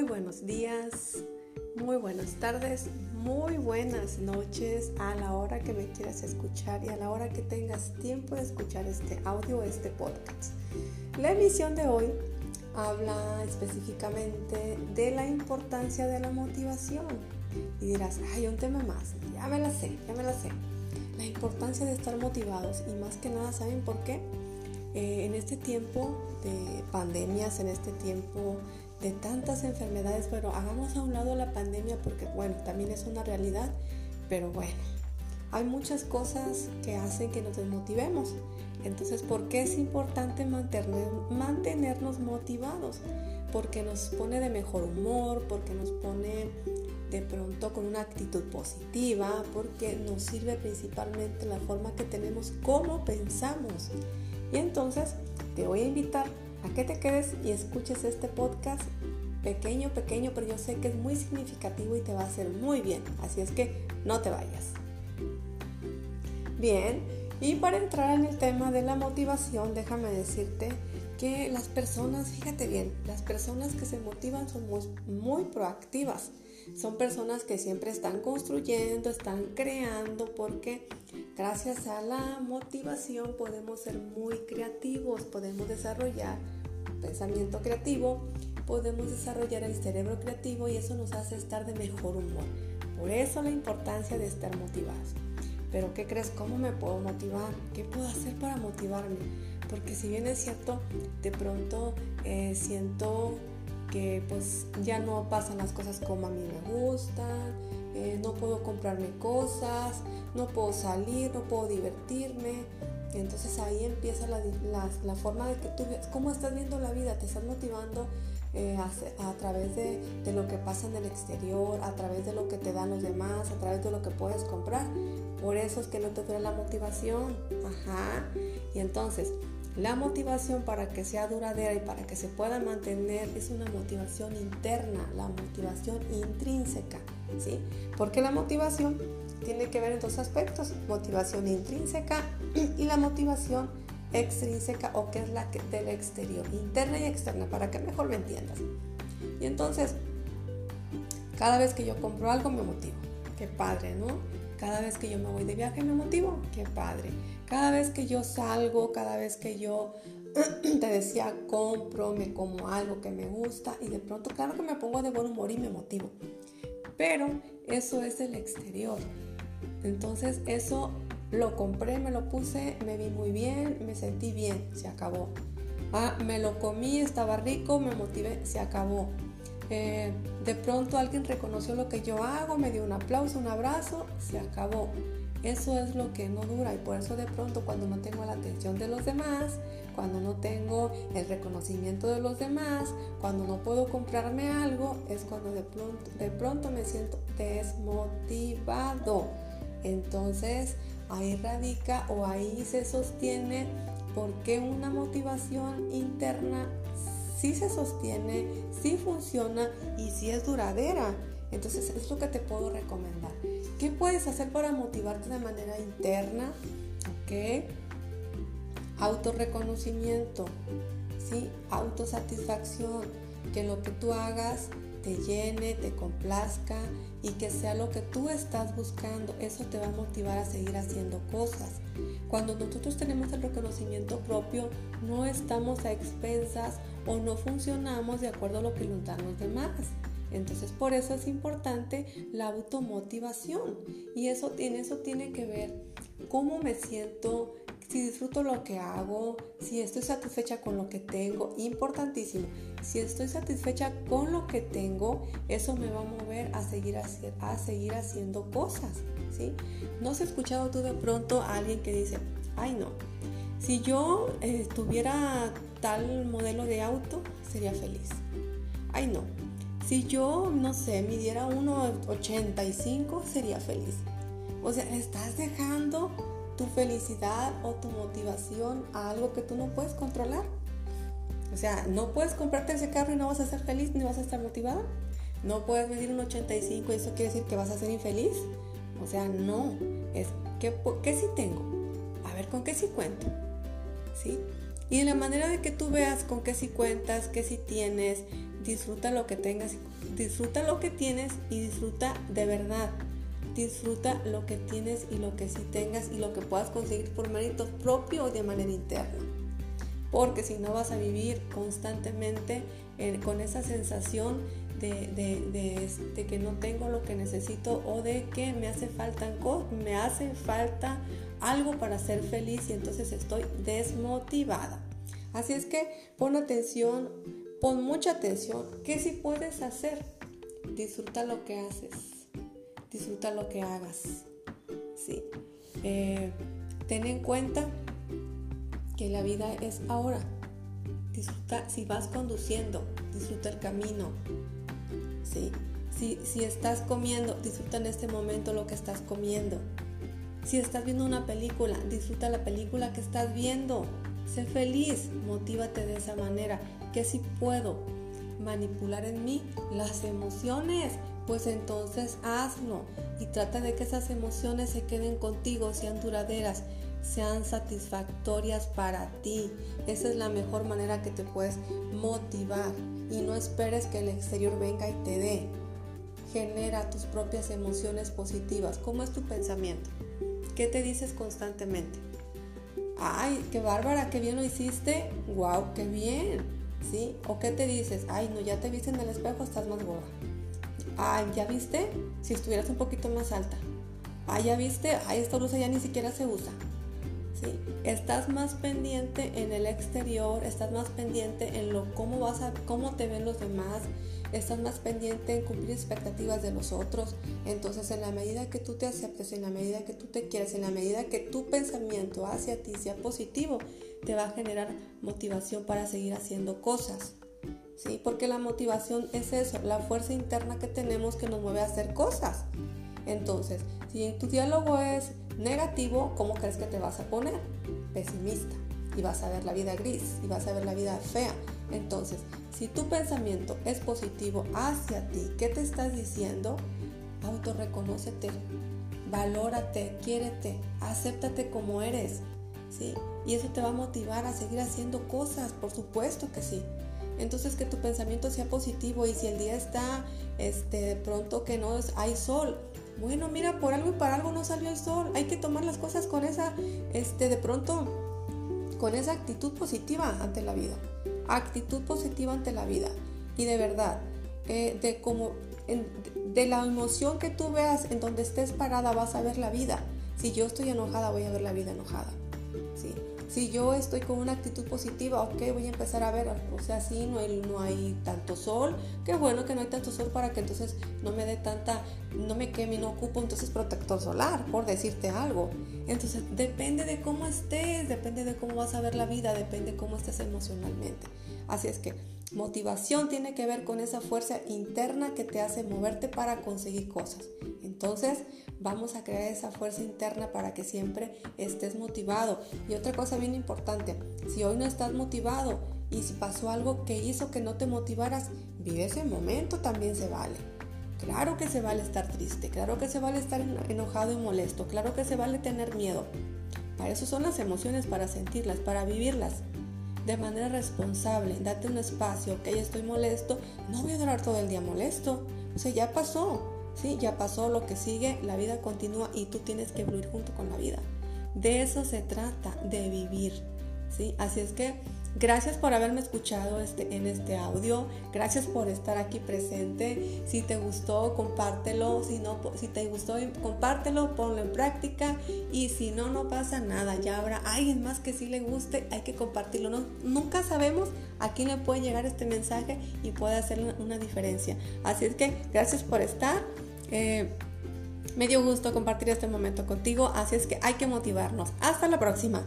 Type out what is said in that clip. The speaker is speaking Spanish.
Muy buenos días, muy buenas tardes, muy buenas noches a la hora que me quieras escuchar y a la hora que tengas tiempo de escuchar este audio, este podcast. La emisión de hoy habla específicamente de la importancia de la motivación. Y dirás, hay un tema más, ya me la sé, ya me la sé. La importancia de estar motivados y más que nada, ¿saben por qué? Eh, en este tiempo de pandemias, en este tiempo de tantas enfermedades, pero hagamos a un lado la pandemia porque bueno, también es una realidad, pero bueno, hay muchas cosas que hacen que nos desmotivemos. Entonces, ¿por qué es importante mantener, mantenernos motivados? Porque nos pone de mejor humor, porque nos pone de pronto con una actitud positiva, porque nos sirve principalmente la forma que tenemos, cómo pensamos. Y entonces te voy a invitar a que te quedes y escuches este podcast pequeño, pequeño, pero yo sé que es muy significativo y te va a hacer muy bien. Así es que no te vayas. Bien, y para entrar en el tema de la motivación, déjame decirte que las personas, fíjate bien, las personas que se motivan son muy, muy proactivas. Son personas que siempre están construyendo, están creando, porque gracias a la motivación podemos ser muy creativos, podemos desarrollar pensamiento creativo, podemos desarrollar el cerebro creativo y eso nos hace estar de mejor humor. Por eso la importancia de estar motivados. Pero ¿qué crees? ¿Cómo me puedo motivar? ¿Qué puedo hacer para motivarme? Porque si bien es cierto, de pronto eh, siento que pues ya no pasan las cosas como a mí me gustan, eh, no puedo comprarme cosas, no puedo salir, no puedo divertirme. Entonces ahí empieza la, la, forma de que tú, cómo estás viendo la vida, te estás motivando eh, a, través de, de, lo que pasa en el exterior, a través de lo que te dan los demás, a través de lo que puedes comprar. Por eso es que no te dura la motivación. Ajá. Y entonces, la motivación para que sea duradera y para que se pueda mantener es una motivación interna, la motivación intrínseca, ¿sí? Porque la motivación tiene que ver en dos aspectos, motivación intrínseca y la motivación extrínseca o que es la del exterior, interna y externa, para que mejor lo entiendas. Y entonces, cada vez que yo compro algo me motivo. Qué padre, ¿no? Cada vez que yo me voy de viaje me motivo. Qué padre. Cada vez que yo salgo, cada vez que yo te decía compro, me como algo que me gusta y de pronto claro que me pongo de buen humor y me motivo. Pero eso es el exterior. Entonces eso lo compré, me lo puse, me vi muy bien, me sentí bien, se acabó. Ah, me lo comí, estaba rico, me motivé, se acabó. De pronto alguien reconoció lo que yo hago, me dio un aplauso, un abrazo, se acabó. Eso es lo que no dura y por eso de pronto cuando no tengo la atención de los demás, cuando no tengo el reconocimiento de los demás, cuando no puedo comprarme algo, es cuando de pronto, de pronto me siento desmotivado. Entonces ahí radica o ahí se sostiene porque una motivación interna sí se sostiene, sí funciona y sí es duradera. Entonces es lo que te puedo recomendar. ¿Qué puedes hacer para motivarte de manera interna? ¿Ok? Autorreconocimiento, ¿sí? Autosatisfacción, que lo que tú hagas te llene, te complazca y que sea lo que tú estás buscando. Eso te va a motivar a seguir haciendo cosas. Cuando nosotros tenemos el reconocimiento propio, no estamos a expensas o no funcionamos de acuerdo a lo que nos dan los demás. Entonces por eso es importante la automotivación y eso tiene, eso tiene que ver cómo me siento, si disfruto lo que hago, si estoy satisfecha con lo que tengo, importantísimo. Si estoy satisfecha con lo que tengo, eso me va a mover a seguir, a seguir haciendo cosas, ¿No has escuchado tú de pronto a alguien que dice, ay no, si yo eh, tuviera tal modelo de auto, sería feliz? Ay no, si yo, no sé, midiera 1,85, sería feliz. O sea, estás dejando tu felicidad o tu motivación a algo que tú no puedes controlar. O sea, no puedes comprarte ese carro y no vas a ser feliz ni vas a estar motivada. No puedes medir un 85 y eso quiere decir que vas a ser infeliz. O sea, no. Es que, ¿qué sí tengo? A ver, ¿con qué sí cuento? ¿Sí? Y de la manera de que tú veas con qué sí cuentas, qué sí tienes, disfruta lo que tengas, disfruta lo que tienes y disfruta de verdad. Disfruta lo que tienes y lo que sí tengas y lo que puedas conseguir por mérito propio o de manera interna. Porque si no vas a vivir constantemente eh, con esa sensación de, que no tengo lo que necesito o de que me hace falta, me hace falta algo para ser feliz y entonces estoy desmotivada. Así es que pon atención, pon mucha atención. ¿Qué si puedes hacer? Disfruta lo que haces, disfruta lo que hagas. Sí. Eh, ten en cuenta que la vida es ahora. Disfruta, si vas conduciendo, disfruta el camino. ¿Sí? Si, si estás comiendo, disfruta en este momento lo que estás comiendo. Si estás viendo una película, disfruta la película que estás viendo. Sé feliz, motívate de esa manera. Que si puedo manipular en mí las emociones, pues entonces hazlo y trata de que esas emociones se queden contigo, sean duraderas, sean satisfactorias para ti. Esa es la mejor manera que te puedes motivar y no esperes que el exterior venga y te dé. Genera tus propias emociones positivas. ¿Cómo es tu pensamiento? ¿Qué te dices constantemente? Ay, qué bárbara, qué bien lo hiciste. Wow, qué bien. ¿Sí? ¿O qué te dices? Ay, no, ya te viste en el espejo, estás más gorda. Ay, ¿ya viste? Si estuvieras un poquito más alta. Ay, ¿ya viste? Ay, esta blusa ya ni siquiera se usa. Estás más pendiente en el exterior, estás más pendiente en lo cómo vas a cómo te ven los demás, estás más pendiente en cumplir expectativas de los otros. Entonces, en la medida que tú te aceptes, en la medida que tú te quieres, en la medida que tu pensamiento hacia ti sea positivo, te va a generar motivación para seguir haciendo cosas. ¿Sí? Porque la motivación es eso, la fuerza interna que tenemos que nos mueve a hacer cosas. Entonces, si tu diálogo es negativo, ¿cómo crees que te vas a poner? Pesimista. Y vas a ver la vida gris y vas a ver la vida fea. Entonces, si tu pensamiento es positivo hacia ti, ¿qué te estás diciendo? Autorreconócete, valórate, quiérete, acéptate como eres. ¿sí? Y eso te va a motivar a seguir haciendo cosas, por supuesto que sí. Entonces que tu pensamiento sea positivo y si el día está este, de pronto que no hay sol, bueno, mira, por algo y para algo no salió el sol. Hay que tomar las cosas con esa, este, de pronto, con esa actitud positiva ante la vida. Actitud positiva ante la vida. Y de verdad, eh, de como, de la emoción que tú veas en donde estés parada, vas a ver la vida. Si yo estoy enojada, voy a ver la vida enojada. ¿sí? Si yo estoy con una actitud positiva, ok, voy a empezar a ver, o sea, sí, no hay, tanto sol, qué bueno que no hay tanto sol para que entonces no me dé tanta, no me queme, no ocupo entonces protector solar, por decirte algo. Entonces, depende de cómo estés, depende de cómo vas a ver la vida, depende de cómo estés emocionalmente. Así es que motivación tiene que ver con esa fuerza interna que te hace moverte para conseguir cosas. Entonces, vamos a crear esa fuerza interna para que siempre estés motivado. Y otra cosa bien importante, si hoy no estás motivado y si pasó algo que hizo que no te motivaras, vive ese momento, también se vale. Claro que se vale estar triste, claro que se vale estar enojado y molesto, claro que se vale tener miedo. Para eso son las emociones, para sentirlas, para vivirlas de manera responsable. Date un espacio, ok, estoy molesto, no voy a durar todo el día molesto. O sea, ya pasó, Ya pasó lo que sigue, la vida continúa y tú tienes que fluir junto con la vida. De eso se trata, de vivir, ¿sí? Así es que Gracias por haberme escuchado este, en este audio. Gracias por estar aquí presente. Si te gustó, compártelo. Si no, si te gustó, compártelo, ponlo en práctica. Y si no, no pasa nada. Ya habrá alguien más que sí le guste. Hay que compartirlo. nunca sabemos a quién le puede llegar este mensaje y puede hacer una, diferencia. Así es que gracias por estar. Eh, me dio gusto compartir este momento contigo. Así es que hay que motivarnos. Hasta la próxima.